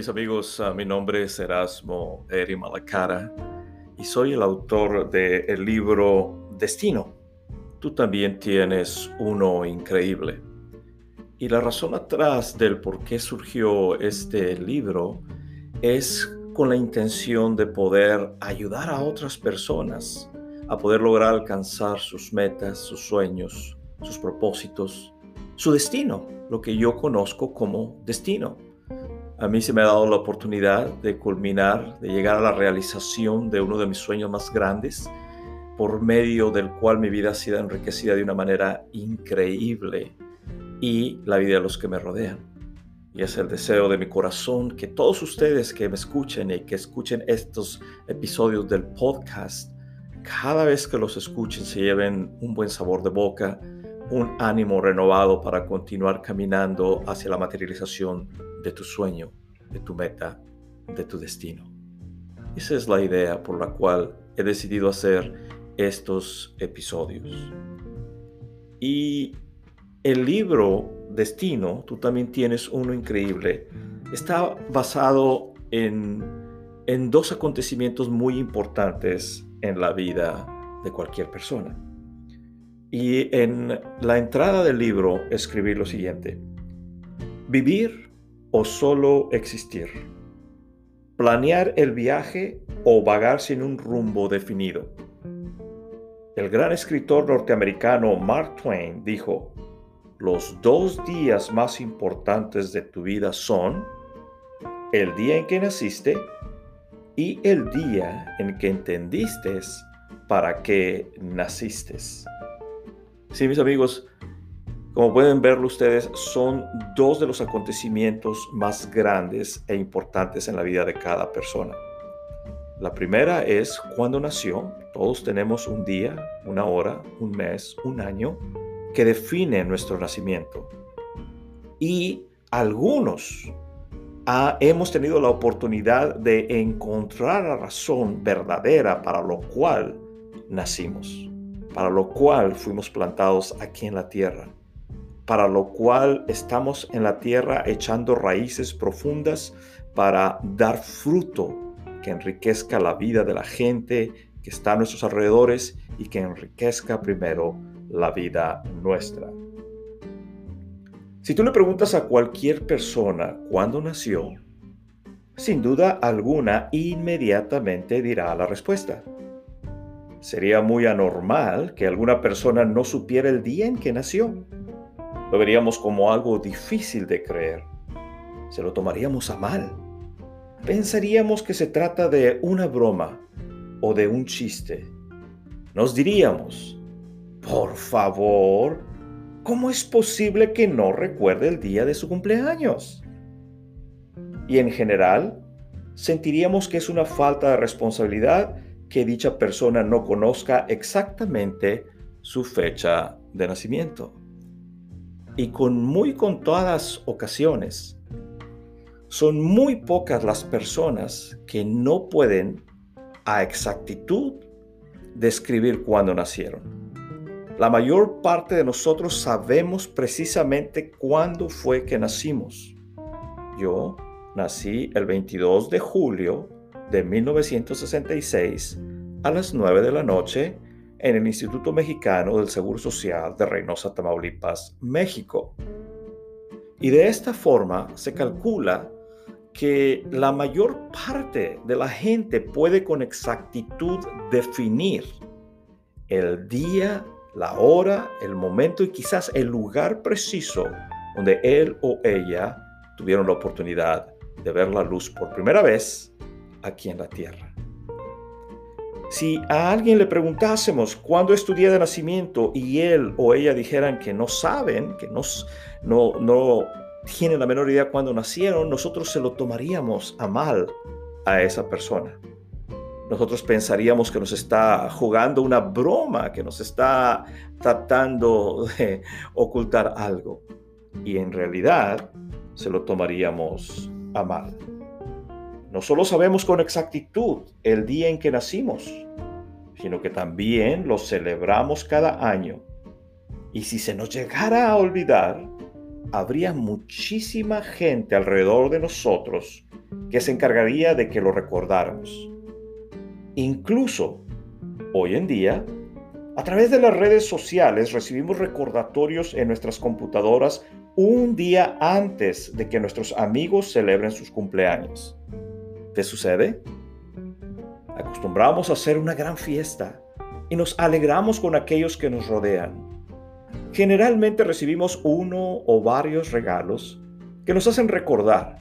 Mis amigos, uh, mi nombre es Erasmo Eri Malacara y soy el autor del libro Destino. Tú también tienes uno increíble. Y la razón atrás del por qué surgió este libro es con la intención de poder ayudar a otras personas a poder lograr alcanzar sus metas, sus sueños, sus propósitos, su destino, lo que yo conozco como destino. A mí se me ha dado la oportunidad de culminar, de llegar a la realización de uno de mis sueños más grandes, por medio del cual mi vida ha sido enriquecida de una manera increíble y la vida de los que me rodean. Y es el deseo de mi corazón que todos ustedes que me escuchen y que escuchen estos episodios del podcast, cada vez que los escuchen se lleven un buen sabor de boca, un ánimo renovado para continuar caminando hacia la materialización de tu sueño, de tu meta, de tu destino. Esa es la idea por la cual he decidido hacer estos episodios. Y el libro Destino, tú también tienes uno increíble, está basado en, en dos acontecimientos muy importantes en la vida de cualquier persona. Y en la entrada del libro escribí lo siguiente. Vivir o solo existir. Planear el viaje o vagar sin un rumbo definido. El gran escritor norteamericano Mark Twain dijo, los dos días más importantes de tu vida son el día en que naciste y el día en que entendiste para qué naciste. Sí, mis amigos, como pueden verlo ustedes, son dos de los acontecimientos más grandes e importantes en la vida de cada persona. La primera es cuando nació. Todos tenemos un día, una hora, un mes, un año que define nuestro nacimiento. Y algunos ah, hemos tenido la oportunidad de encontrar la razón verdadera para lo cual nacimos, para lo cual fuimos plantados aquí en la tierra para lo cual estamos en la tierra echando raíces profundas para dar fruto que enriquezca la vida de la gente que está a nuestros alrededores y que enriquezca primero la vida nuestra. Si tú le preguntas a cualquier persona cuándo nació, sin duda alguna inmediatamente dirá la respuesta. Sería muy anormal que alguna persona no supiera el día en que nació lo veríamos como algo difícil de creer. Se lo tomaríamos a mal. Pensaríamos que se trata de una broma o de un chiste. Nos diríamos, por favor, ¿cómo es posible que no recuerde el día de su cumpleaños? Y en general, sentiríamos que es una falta de responsabilidad que dicha persona no conozca exactamente su fecha de nacimiento y con muy contadas ocasiones, son muy pocas las personas que no pueden a exactitud describir cuándo nacieron. La mayor parte de nosotros sabemos precisamente cuándo fue que nacimos. Yo nací el 22 de julio de 1966 a las 9 de la noche en el Instituto Mexicano del Seguro Social de Reynosa, Tamaulipas, México. Y de esta forma se calcula que la mayor parte de la gente puede con exactitud definir el día, la hora, el momento y quizás el lugar preciso donde él o ella tuvieron la oportunidad de ver la luz por primera vez aquí en la tierra. Si a alguien le preguntásemos cuándo es tu día de nacimiento y él o ella dijeran que no saben, que no, no, no tienen la menor idea cuándo nacieron, nosotros se lo tomaríamos a mal a esa persona. Nosotros pensaríamos que nos está jugando una broma, que nos está tratando de ocultar algo. Y en realidad se lo tomaríamos a mal. No solo sabemos con exactitud el día en que nacimos, sino que también lo celebramos cada año. Y si se nos llegara a olvidar, habría muchísima gente alrededor de nosotros que se encargaría de que lo recordáramos. Incluso hoy en día, a través de las redes sociales recibimos recordatorios en nuestras computadoras un día antes de que nuestros amigos celebren sus cumpleaños. ¿Te sucede? Acostumbramos a hacer una gran fiesta y nos alegramos con aquellos que nos rodean. Generalmente recibimos uno o varios regalos que nos hacen recordar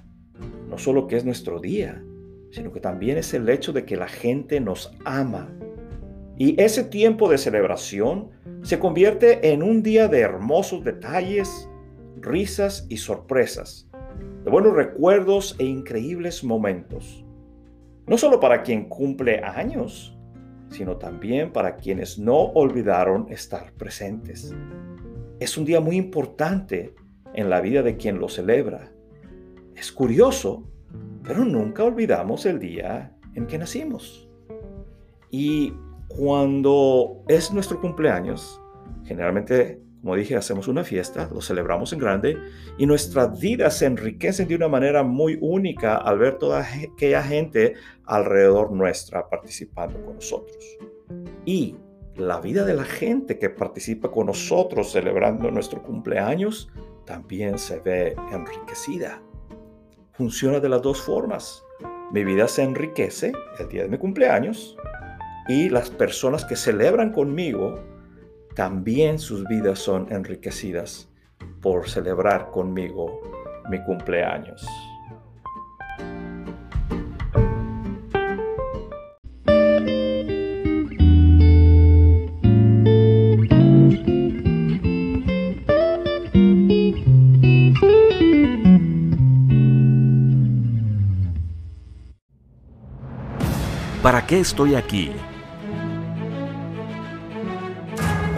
no solo que es nuestro día, sino que también es el hecho de que la gente nos ama. Y ese tiempo de celebración se convierte en un día de hermosos detalles, risas y sorpresas de buenos recuerdos e increíbles momentos. No solo para quien cumple años, sino también para quienes no olvidaron estar presentes. Es un día muy importante en la vida de quien lo celebra. Es curioso, pero nunca olvidamos el día en que nacimos. Y cuando es nuestro cumpleaños, generalmente como dije, hacemos una fiesta, lo celebramos en grande y nuestras vidas se enriquecen de una manera muy única al ver toda aquella gente alrededor nuestra participando con nosotros. Y la vida de la gente que participa con nosotros celebrando nuestro cumpleaños también se ve enriquecida. Funciona de las dos formas. Mi vida se enriquece el día de mi cumpleaños y las personas que celebran conmigo también sus vidas son enriquecidas por celebrar conmigo mi cumpleaños. ¿Para qué estoy aquí?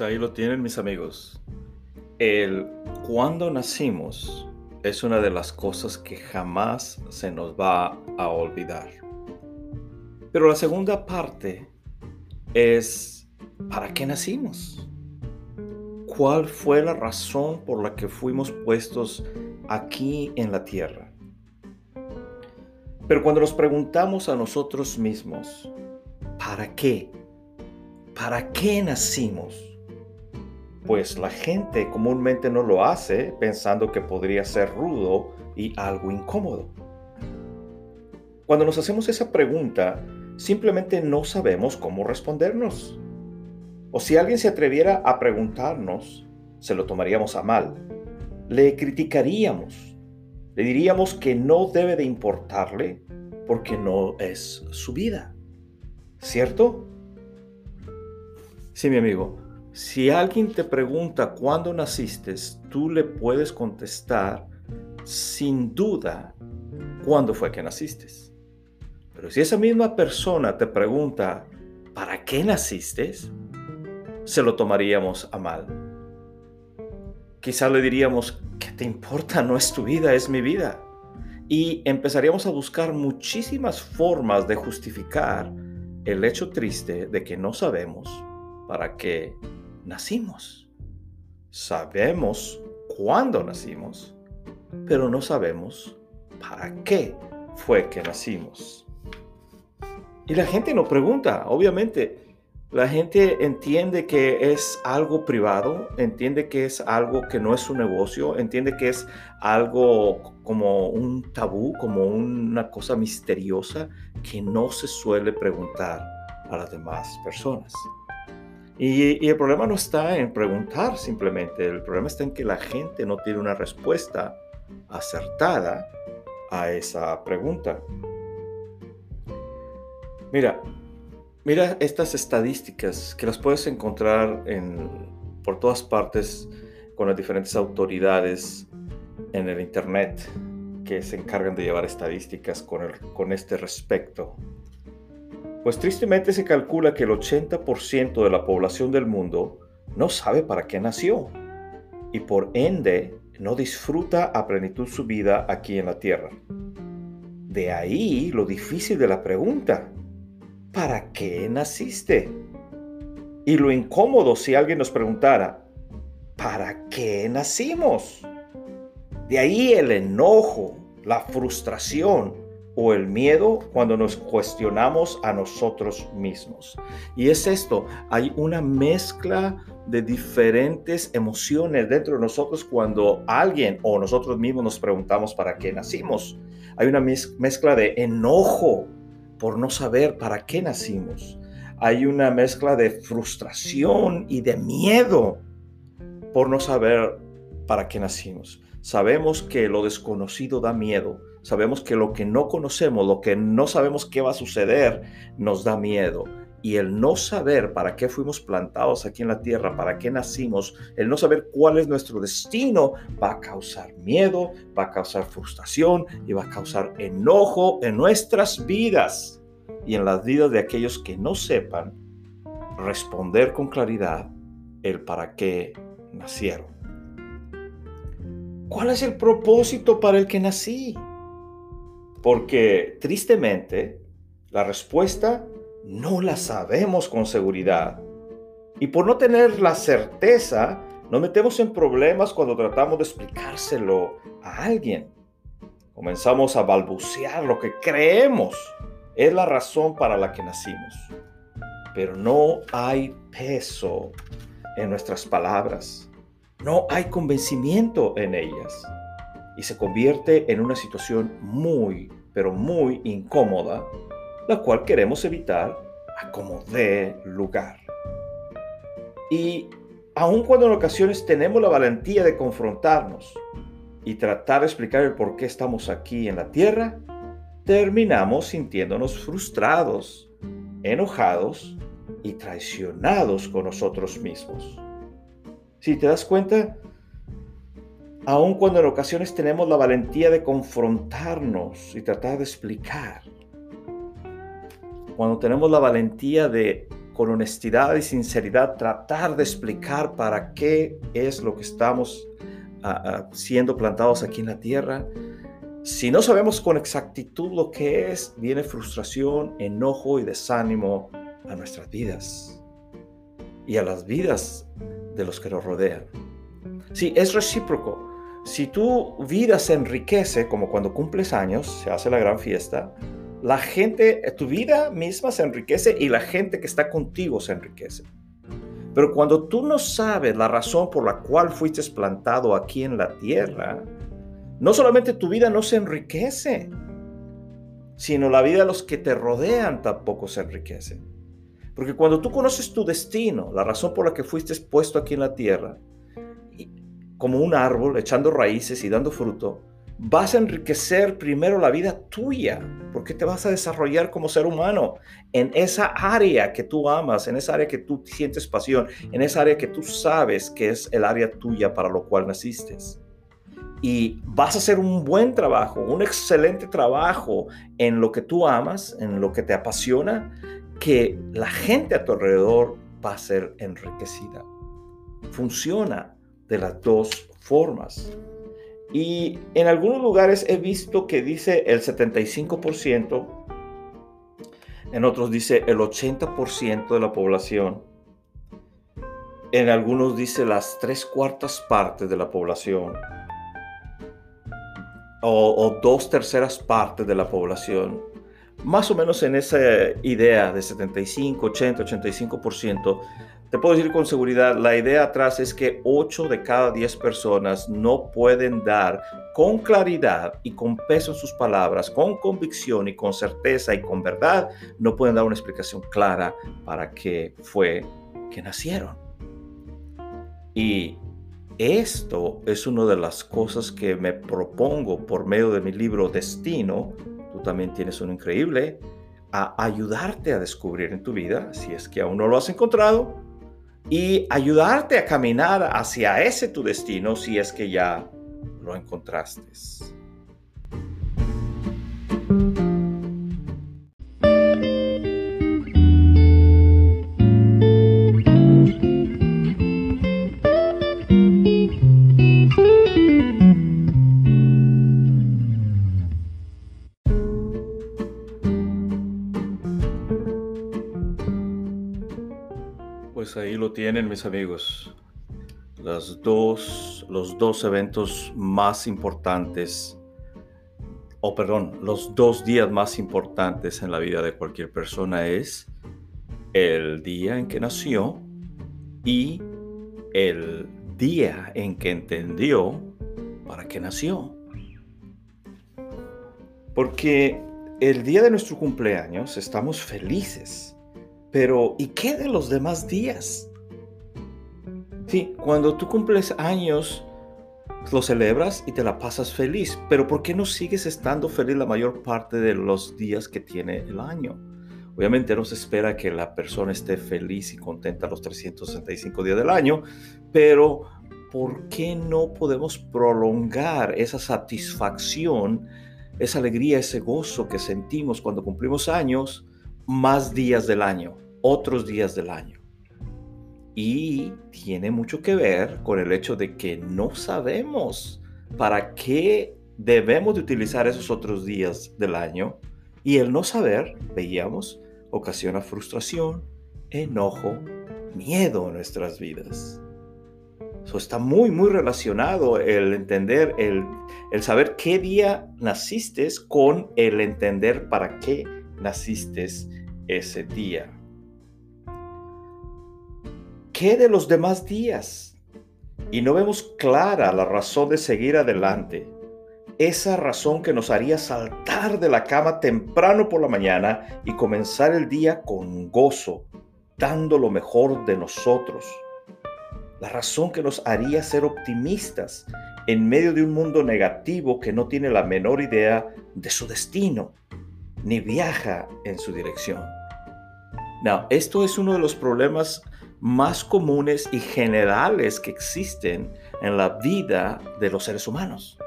Ahí lo tienen mis amigos. El cuando nacimos es una de las cosas que jamás se nos va a olvidar. Pero la segunda parte es ¿para qué nacimos? ¿Cuál fue la razón por la que fuimos puestos aquí en la tierra? Pero cuando nos preguntamos a nosotros mismos, ¿para qué? ¿Para qué nacimos? Pues la gente comúnmente no lo hace pensando que podría ser rudo y algo incómodo. Cuando nos hacemos esa pregunta, simplemente no sabemos cómo respondernos. O si alguien se atreviera a preguntarnos, se lo tomaríamos a mal. Le criticaríamos. Le diríamos que no debe de importarle porque no es su vida. ¿Cierto? Sí, mi amigo. Si alguien te pregunta cuándo naciste, tú le puedes contestar sin duda cuándo fue que naciste. Pero si esa misma persona te pregunta ¿para qué naciste? se lo tomaríamos a mal. Quizá le diríamos, ¿qué te importa? No es tu vida, es mi vida. Y empezaríamos a buscar muchísimas formas de justificar el hecho triste de que no sabemos para qué nacimos. Sabemos cuándo nacimos, pero no sabemos para qué fue que nacimos. Y la gente no pregunta, obviamente. La gente entiende que es algo privado, entiende que es algo que no es un negocio, entiende que es algo como un tabú, como una cosa misteriosa que no se suele preguntar a las demás personas. Y, el problema no está en preguntar simplemente, el problema está en que la gente no tiene una respuesta acertada a esa pregunta. Mira, mira estas estadísticas que las puedes encontrar en, por todas partes con las diferentes autoridades en el Internet que se encargan de llevar estadísticas con, con este respecto. Pues tristemente se calcula que el 80% de la población del mundo no sabe para qué nació y por ende no disfruta a plenitud su vida aquí en la tierra. De ahí lo difícil de la pregunta. ¿Para qué naciste? Y lo incómodo si alguien nos preguntara, ¿para qué nacimos? De ahí el enojo, la frustración o el miedo cuando nos cuestionamos a nosotros mismos. Y es esto, hay una mezcla de diferentes emociones dentro de nosotros cuando alguien o nosotros mismos nos preguntamos para qué nacimos. Hay una mezcla de enojo por no saber para qué nacimos. Hay una mezcla de frustración y de miedo por no saber para qué nacimos. Sabemos que lo desconocido da miedo. Sabemos que lo que no conocemos, lo que no sabemos qué va a suceder, nos da miedo. Y el no saber para qué fuimos plantados aquí en la tierra, para qué nacimos, el no saber cuál es nuestro destino, va a causar miedo, va a causar frustración y va a causar enojo en nuestras vidas y en las vidas de aquellos que no sepan responder con claridad el para qué nacieron. ¿Cuál es el propósito para el que nací? Porque tristemente la respuesta no la sabemos con seguridad. Y por no tener la certeza, nos metemos en problemas cuando tratamos de explicárselo a alguien. Comenzamos a balbucear lo que creemos es la razón para la que nacimos. Pero no hay peso en nuestras palabras. No hay convencimiento en ellas. Y se convierte en una situación muy, pero muy incómoda la cual queremos evitar a como dé lugar. Y aun cuando en ocasiones tenemos la valentía de confrontarnos y tratar de explicar el por qué estamos aquí en la tierra, terminamos sintiéndonos frustrados, enojados y traicionados con nosotros mismos. Si te das cuenta, aun cuando en ocasiones tenemos la valentía de confrontarnos y tratar de explicar, cuando tenemos la valentía de, con honestidad y sinceridad, tratar de explicar para qué es lo que estamos ah, ah, siendo plantados aquí en la tierra, si no sabemos con exactitud lo que es, viene frustración, enojo y desánimo a nuestras vidas y a las vidas de los que nos rodean. Sí, es recíproco. Si tu vida se enriquece, como cuando cumples años, se hace la gran fiesta, la gente, tu vida misma se enriquece y la gente que está contigo se enriquece. Pero cuando tú no sabes la razón por la cual fuiste plantado aquí en la tierra, no solamente tu vida no se enriquece, sino la vida de los que te rodean tampoco se enriquece. Porque cuando tú conoces tu destino, la razón por la que fuiste puesto aquí en la tierra, como un árbol echando raíces y dando fruto, vas a enriquecer primero la vida tuya, porque te vas a desarrollar como ser humano en esa área que tú amas, en esa área que tú sientes pasión, en esa área que tú sabes que es el área tuya para lo cual naciste. Y vas a hacer un buen trabajo, un excelente trabajo en lo que tú amas, en lo que te apasiona, que la gente a tu alrededor va a ser enriquecida. Funciona de las dos formas. Y en algunos lugares he visto que dice el 75%, en otros dice el 80% de la población en algunos dice las tres cuartas partes de la población o, dos terceras partes de la población, más o menos en esa idea de 75, 80, 85%, te puedo decir con seguridad, la idea atrás es que 8 de cada 10 personas no pueden dar con claridad y con peso en sus palabras, con convicción y con certeza y con verdad, no pueden dar una explicación clara para qué fue que nacieron. Y esto es una de las cosas que me propongo por medio de mi libro Destino. Tú también tienes un increíble a ayudarte a descubrir en tu vida, si es que aún no lo has encontrado, y ayudarte a caminar hacia ese tu destino si es que ya lo encontraste. Tienen mis amigos. Las dos, los dos eventos más importantes, o perdón, los dos días más importantes en la vida de cualquier persona es el día en que nació y el día en que entendió para qué nació. Porque el día de nuestro cumpleaños estamos felices pero, ¿y qué de los demás días? Sí, cuando tú cumples años, lo celebras y te la pasas feliz, pero ¿por qué no sigues estando feliz la mayor parte de los días que tiene el año? Obviamente no se espera que la persona esté feliz y contenta los 365 días del año, pero ¿por qué no podemos prolongar esa satisfacción, esa alegría, ese gozo que sentimos cuando cumplimos años más días del año, otros días del año. Y tiene mucho que ver con el hecho de que no sabemos para qué debemos de utilizar esos otros días del año. Y el no saber, veíamos, ocasiona frustración, enojo, miedo en nuestras vidas. Eso está muy, muy relacionado el entender, el, el saber qué día naciste con el entender para qué naciste ese día. ¿Qué de los demás días? Y no vemos clara la razón de seguir adelante. Esa razón que nos haría saltar de la cama temprano por la mañana y comenzar el día con gozo, dando lo mejor de nosotros. La razón que nos haría ser optimistas en medio de un mundo negativo que no tiene la menor idea de su destino, ni viaja en su dirección. Now, esto es uno de los problemas más comunes y generales que existen en la vida de los seres humanos.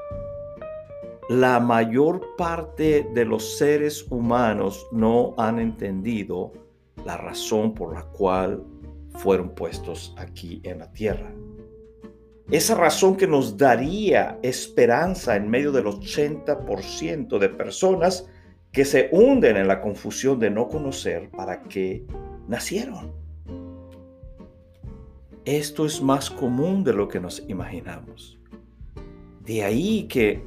La mayor parte de los seres humanos no han entendido la razón por la cual fueron puestos aquí en la tierra. Esa razón que nos daría esperanza en medio del 80% de personas que se hunden en la confusión de no conocer para qué nacieron. Esto es más común de lo que nos imaginamos. De ahí que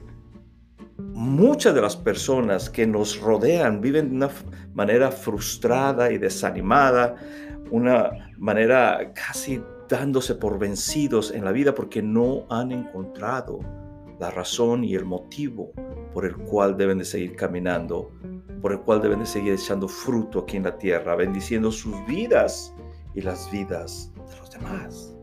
muchas de las personas que nos rodean viven de una manera frustrada y desanimada, una manera casi dándose por vencidos en la vida porque no han encontrado la razón y el motivo por el cual deben de seguir caminando, por el cual deben de seguir echando fruto aquí en la tierra, bendiciendo sus vidas y las vidas demás.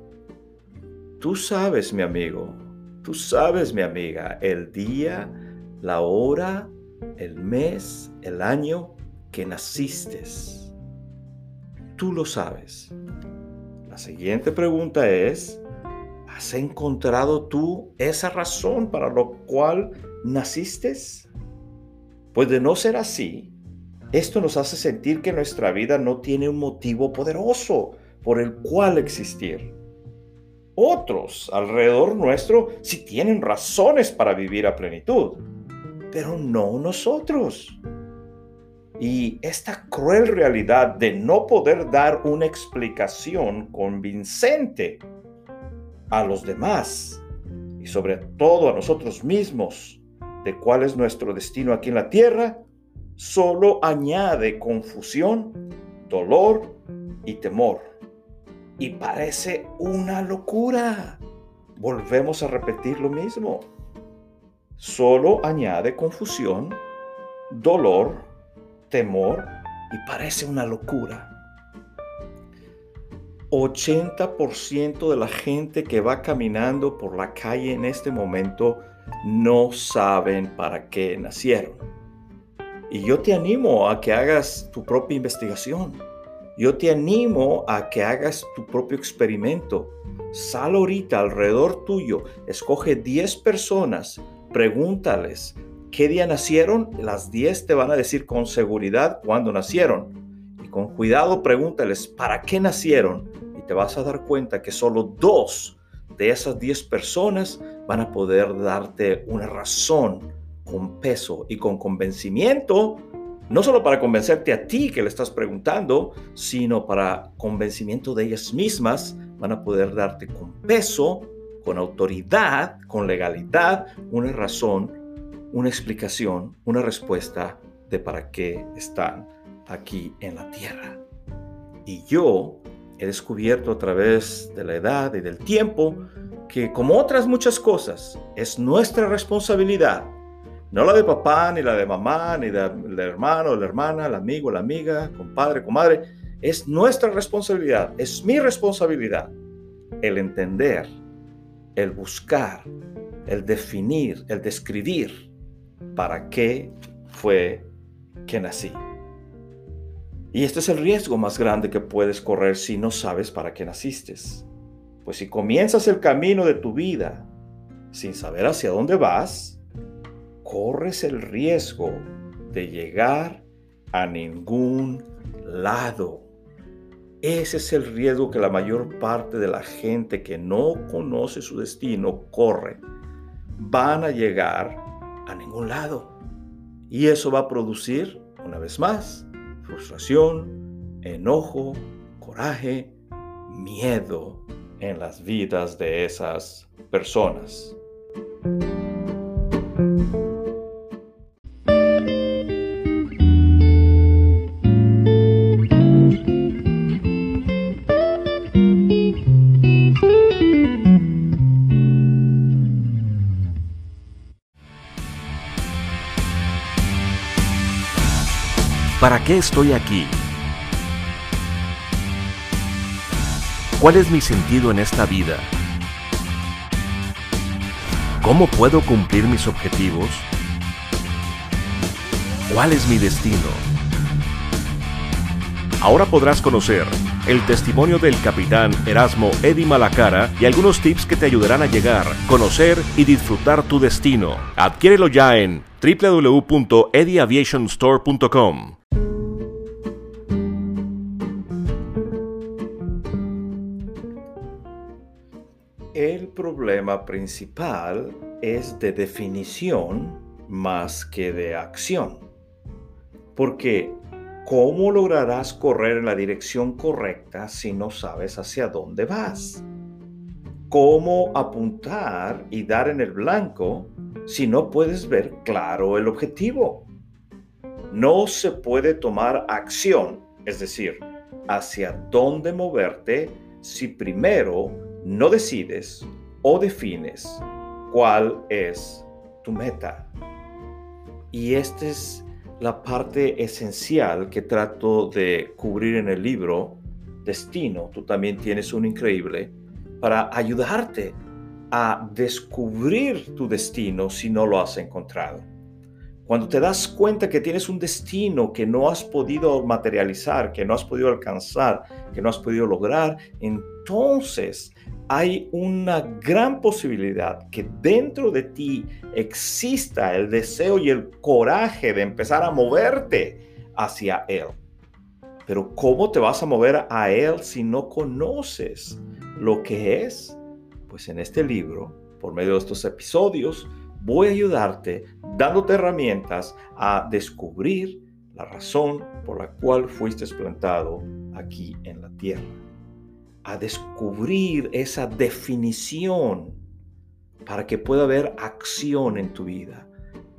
Tú sabes, mi amigo, tú sabes, mi amiga, el día, la hora, el mes, el año que naciste. Tú lo sabes. La siguiente pregunta es, ¿Has encontrado tú esa razón para lo cual naciste? Pues de no ser así, esto nos hace sentir que nuestra vida no tiene un motivo poderoso por el cual existir. Otros alrededor nuestro sí tienen razones para vivir a plenitud, pero no nosotros. Y esta cruel realidad de no poder dar una explicación convincente a los demás y sobre todo a nosotros mismos de cuál es nuestro destino aquí en la tierra, solo añade confusión, dolor y temor. Y parece una locura. Volvemos a repetir lo mismo. Solo añade confusión, dolor, temor y parece una locura. 80% de la gente que va caminando por la calle en este momento no saben para qué nacieron. Y yo te animo a que hagas tu propia investigación. Yo te animo a que hagas tu propio experimento. Sal ahorita alrededor tuyo, escoge 10 personas, pregúntales qué día nacieron. Las 10 te van a decir con seguridad cuándo nacieron. Y con cuidado pregúntales para qué nacieron te vas a dar cuenta que solo dos de esas diez personas van a poder darte una razón con peso y con convencimiento, no solo para convencerte a ti que le estás preguntando, sino para convencimiento de ellas mismas, van a poder darte con peso, con autoridad, con legalidad, una razón, una explicación, una respuesta de para qué están aquí en la tierra. Y yo he descubierto a través de la edad y del tiempo que como otras muchas cosas es nuestra responsabilidad, no la de papá, ni la de mamá, ni del hermano, la hermana, el amigo, la amiga, compadre, comadre, es nuestra responsabilidad, es mi responsabilidad el entender, el buscar, el definir, el describir para qué fue que nací. Y este es el riesgo más grande que puedes correr si no sabes para qué naciste. Pues si comienzas el camino de tu vida sin saber hacia dónde vas, corres el riesgo de llegar a ningún lado. Ese es el riesgo que la mayor parte de la gente que no conoce su destino corre. Van a llegar a ningún lado. Y eso va a producir, una vez más, frustración, enojo, coraje, miedo en las vidas de esas personas. ¿Para qué estoy aquí? ¿Cuál es mi sentido en esta vida? ¿Cómo puedo cumplir mis objetivos? ¿Cuál es mi destino? Ahora podrás conocer el testimonio del capitán Erasmo Eddy Malacara y algunos tips que te ayudarán a llegar, conocer y disfrutar tu destino. Adquiérelo ya en www.edyaviationstore.com. problema principal es de definición más que de acción. Porque ¿cómo lograrás correr en la dirección correcta si no sabes hacia dónde vas? ¿Cómo apuntar y dar en el blanco si no puedes ver claro el objetivo? No se puede tomar acción, es decir, hacia dónde moverte si primero no decides o defines cuál es tu meta. Y esta es la parte esencial que trato de cubrir en el libro Destino. Tú también tienes un increíble para ayudarte a descubrir tu destino si no lo has encontrado. Cuando te das cuenta que tienes un destino que no has podido materializar, que no has podido alcanzar, que no has podido lograr, entonces hay una gran posibilidad que dentro de ti exista el deseo y el coraje de empezar a moverte hacia Él. Pero ¿cómo te vas a mover a Él si no conoces lo que es? Pues en este libro, por medio de estos episodios, voy a ayudarte dándote herramientas a descubrir la razón por la cual fuiste plantado aquí en la tierra, a descubrir esa definición para que pueda haber acción en tu vida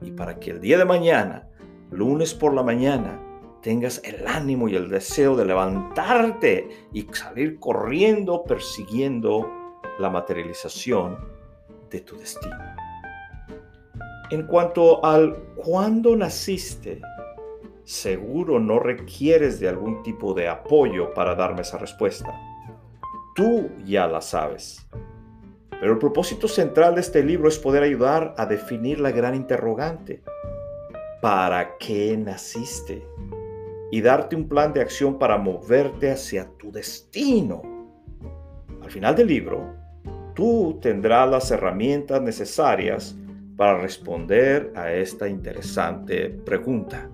y para que el día de mañana, lunes por la mañana, tengas el ánimo y el deseo de levantarte y salir corriendo persiguiendo la materialización de tu destino. En cuanto al cuándo naciste, seguro no requieres de algún tipo de apoyo para darme esa respuesta. Tú ya la sabes. Pero el propósito central de este libro es poder ayudar a definir la gran interrogante. ¿Para qué naciste? Y darte un plan de acción para moverte hacia tu destino. Al final del libro, tú tendrás las herramientas necesarias para responder a esta interesante pregunta.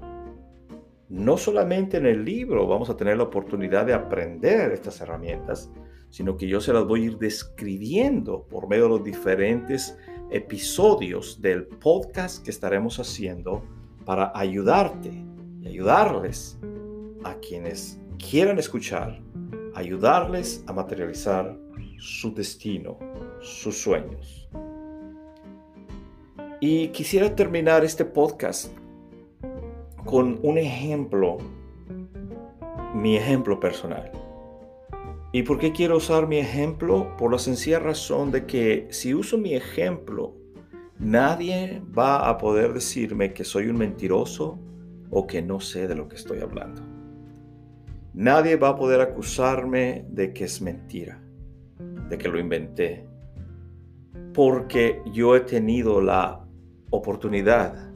No solamente en el libro vamos a tener la oportunidad de aprender estas herramientas, sino que yo se las voy a ir describiendo por medio de los diferentes episodios del podcast que estaremos haciendo para ayudarte y ayudarles a quienes quieran escuchar, ayudarles a materializar su destino, sus sueños. Y quisiera terminar este podcast con un ejemplo, mi ejemplo personal. ¿Y por qué quiero usar mi ejemplo? Por la sencilla razón de que si uso mi ejemplo, nadie va a poder decirme que soy un mentiroso o que no sé de lo que estoy hablando. Nadie va a poder acusarme de que es mentira, de que lo inventé, porque yo he tenido la oportunidad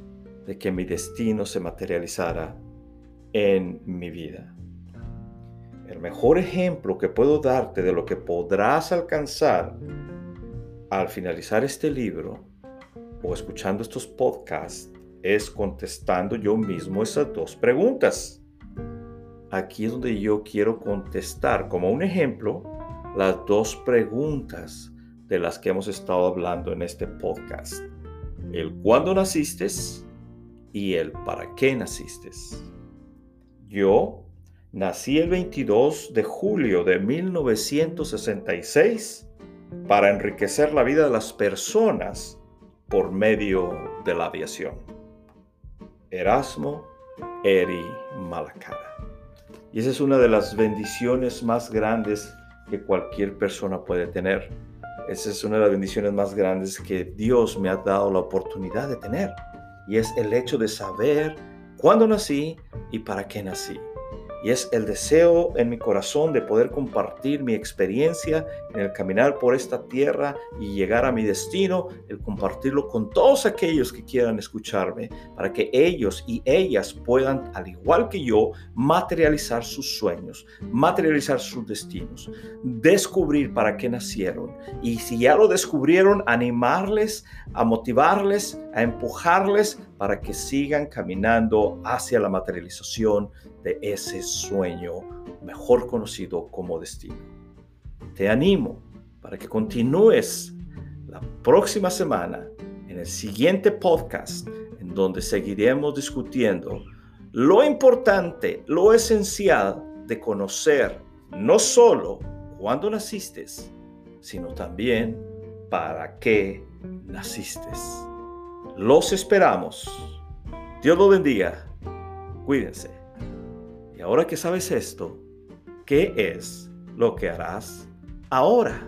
de que mi destino se materializara en mi vida. El mejor ejemplo que puedo darte de lo que podrás alcanzar al finalizar este libro o escuchando estos podcasts es contestando yo mismo esas dos preguntas. Aquí es donde yo quiero contestar como un ejemplo las dos preguntas de las que hemos estado hablando en este podcast. El cuándo naciste y el para qué naciste. Yo Nací el 22 de julio de 1966 para enriquecer la vida de las personas por medio de la aviación. Erasmo Eri Malacara. Y esa es una de las bendiciones más grandes que cualquier persona puede tener. Esa es una de las bendiciones más grandes que Dios me ha dado la oportunidad de tener. Y es el hecho de saber cuándo nací y para qué nací. Y es el deseo en mi corazón de poder compartir mi experiencia en el caminar por esta tierra y llegar a mi destino, el compartirlo con todos aquellos que quieran escucharme, para que ellos y ellas puedan, al igual que yo, materializar sus sueños, materializar sus destinos, descubrir para qué nacieron. Y si ya lo descubrieron, animarles, a motivarles, a empujarles para que sigan caminando hacia la materialización de ese sueño mejor conocido como destino. Te animo para que continúes la próxima semana en el siguiente podcast en donde seguiremos discutiendo lo importante, lo esencial de conocer no solo cuándo naciste, sino también para qué naciste. Los esperamos. Dios lo bendiga. Cuídense. Y ahora que sabes esto, ¿qué es lo que harás ahora?